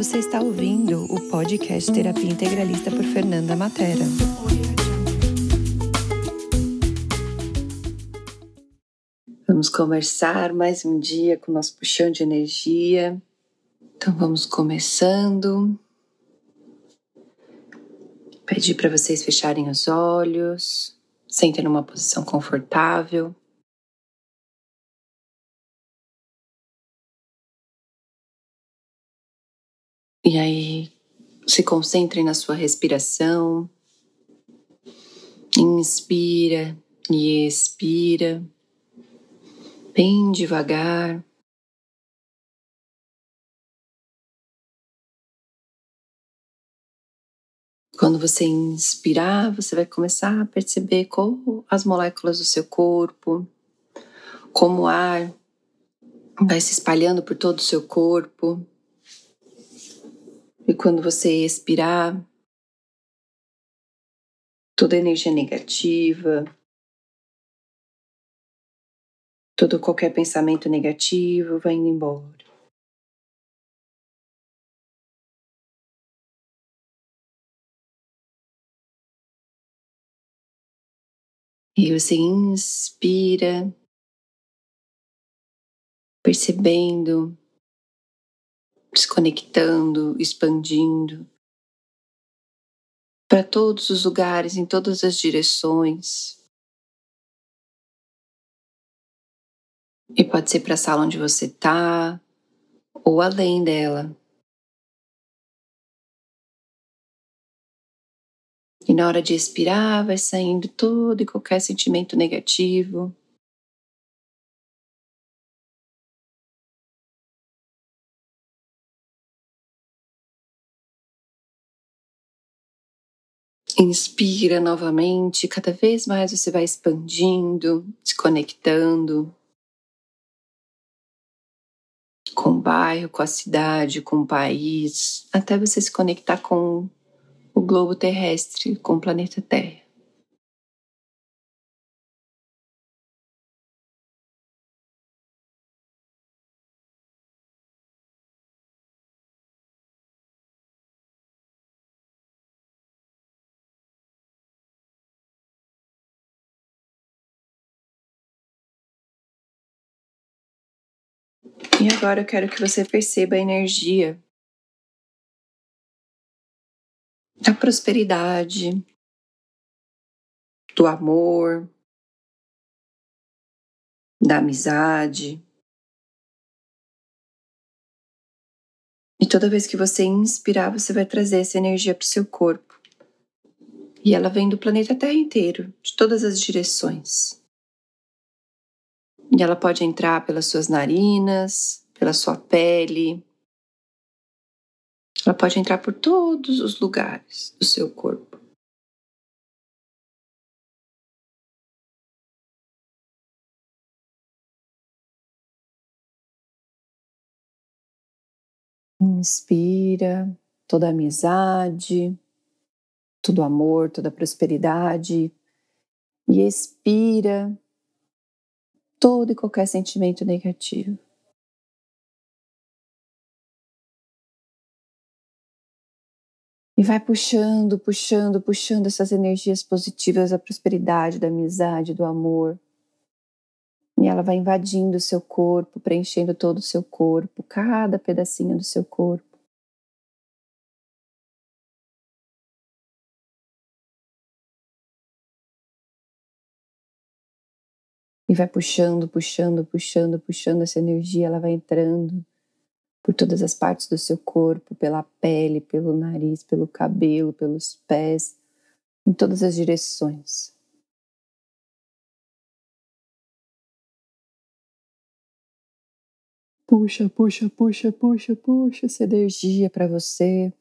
Você está ouvindo o podcast Terapia Integralista por Fernanda Matera. Vamos conversar mais um dia com o nosso puxão de energia. Então vamos começando. Pedir para vocês fecharem os olhos, sentem numa posição confortável. E aí, se concentrem na sua respiração. Inspira e expira, bem devagar. Quando você inspirar, você vai começar a perceber como as moléculas do seu corpo, como o ar vai se espalhando por todo o seu corpo. E quando você expirar, toda energia negativa, todo qualquer pensamento negativo vai indo embora. E você inspira, percebendo se conectando, expandindo para todos os lugares, em todas as direções. E pode ser para a sala onde você está ou além dela. E na hora de expirar, vai saindo todo e qualquer sentimento negativo. Inspira novamente, cada vez mais você vai expandindo, se conectando com o bairro, com a cidade, com o país, até você se conectar com o globo terrestre, com o planeta Terra. E agora eu quero que você perceba a energia da prosperidade, do amor, da amizade. E toda vez que você inspirar, você vai trazer essa energia para o seu corpo. E ela vem do planeta Terra inteiro, de todas as direções. E ela pode entrar pelas suas narinas, pela sua pele. Ela pode entrar por todos os lugares do seu corpo. Inspira toda a amizade, todo amor, toda a prosperidade. E expira todo e qualquer sentimento negativo. E vai puxando, puxando, puxando essas energias positivas da prosperidade, da amizade, do amor. E ela vai invadindo o seu corpo, preenchendo todo o seu corpo, cada pedacinho do seu corpo. E vai puxando, puxando, puxando, puxando essa energia, ela vai entrando por todas as partes do seu corpo, pela pele, pelo nariz, pelo cabelo, pelos pés, em todas as direções. Puxa, puxa, puxa, puxa, puxa essa energia para você.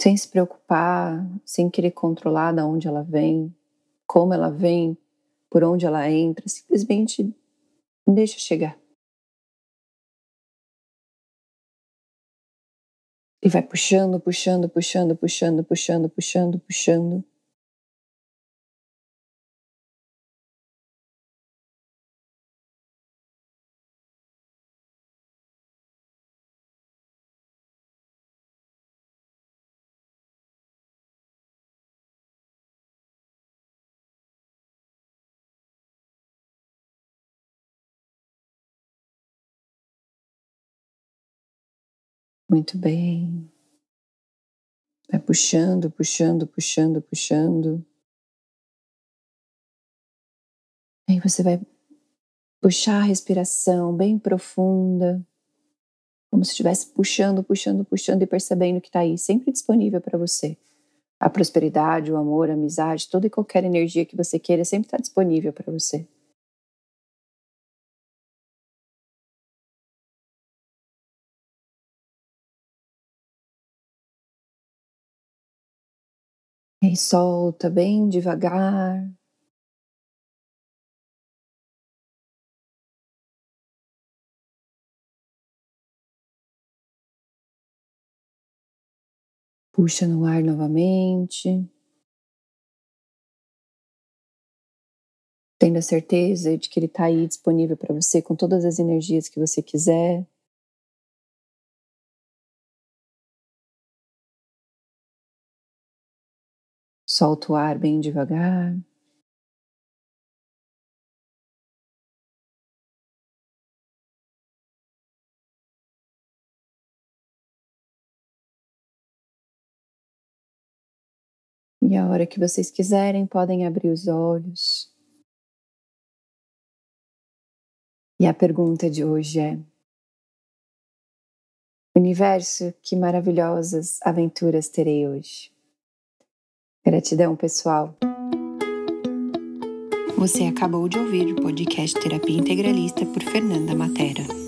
Sem se preocupar, sem querer controlar de onde ela vem, como ela vem, por onde ela entra, simplesmente deixa chegar. E vai puxando, puxando, puxando, puxando, puxando, puxando, puxando. Muito bem. Vai puxando, puxando, puxando, puxando. Aí você vai puxar a respiração bem profunda, como se estivesse puxando, puxando, puxando e percebendo que está aí, sempre disponível para você. A prosperidade, o amor, a amizade, toda e qualquer energia que você queira sempre está disponível para você. E solta bem devagar. Puxa no ar novamente. Tendo a certeza de que ele está aí disponível para você com todas as energias que você quiser. Solta o ar bem devagar. E a hora que vocês quiserem, podem abrir os olhos. E a pergunta de hoje é: Universo, que maravilhosas aventuras terei hoje? Gratidão, pessoal. Você acabou de ouvir o podcast Terapia Integralista por Fernanda Matera.